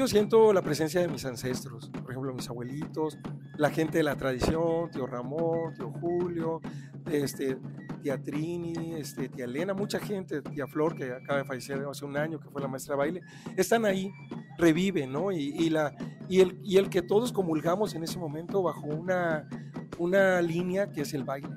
Yo siento la presencia de mis ancestros, por ejemplo, mis abuelitos, la gente de la tradición, tío Ramón, tío Julio, este, tía Trini, este, tía Elena, mucha gente, tía Flor, que acaba de fallecer hace un año, que fue la maestra de baile, están ahí, reviven, ¿no? Y, la, y, el, y el que todos comulgamos en ese momento bajo una, una línea que es el baile.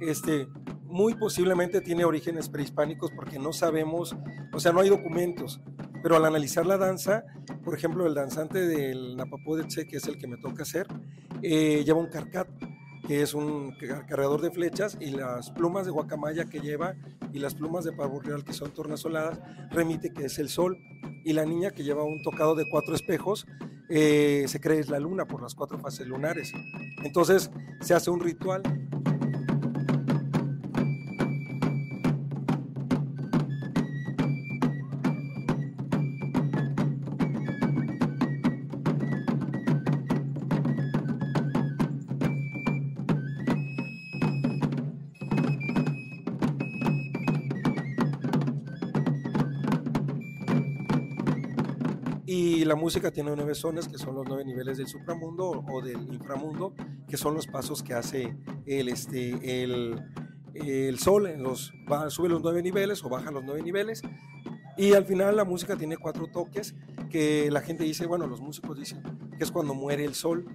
Este, muy posiblemente tiene orígenes prehispánicos porque no sabemos, o sea, no hay documentos. Pero al analizar la danza, por ejemplo, el danzante del Napapó de Che, que es el que me toca hacer, eh, lleva un carcat, que es un cargador de flechas, y las plumas de guacamaya que lleva y las plumas de pavo real, que son tornasoladas, remite que es el sol. Y la niña que lleva un tocado de cuatro espejos, eh, se cree es la luna por las cuatro fases lunares. Entonces se hace un ritual Y la música tiene nueve zonas, que son los nueve niveles del supramundo o del inframundo, que son los pasos que hace el, este, el, sol, en los, sube los nueve niveles o baja los nueve niveles. Y al final la música tiene cuatro toques que la gente dice, bueno, los músicos dicen que es cuando muere el sol.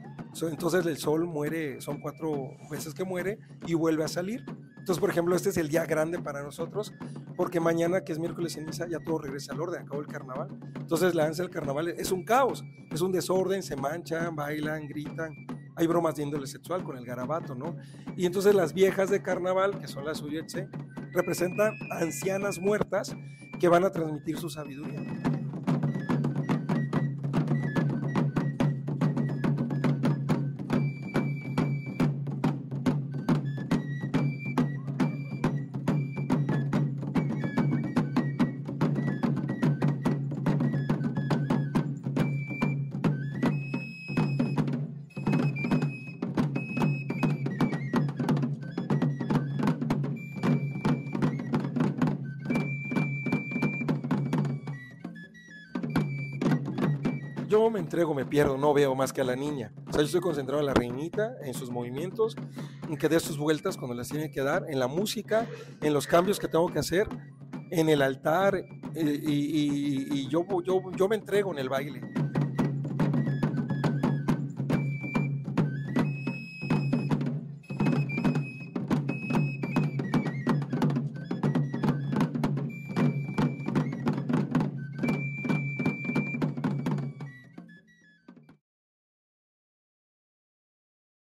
Entonces el sol muere, son cuatro veces que muere y vuelve a salir. Entonces, por ejemplo, este es el día grande para nosotros, porque mañana, que es miércoles ceniza, ya todo regresa al orden, acabó el carnaval. Entonces, la danza del carnaval es un caos, es un desorden, se manchan, bailan, gritan. Hay bromas de índole sexual con el garabato, ¿no? Y entonces las viejas de carnaval, que son las Uyetse, representan ancianas muertas que van a transmitir su sabiduría. Yo me entrego, me pierdo, no veo más que a la niña. O sea, yo estoy concentrado en la reinita, en sus movimientos, en que dé sus vueltas cuando las tiene que dar, en la música, en los cambios que tengo que hacer, en el altar, eh, y, y, yo, yo, yo me entrego en el baile.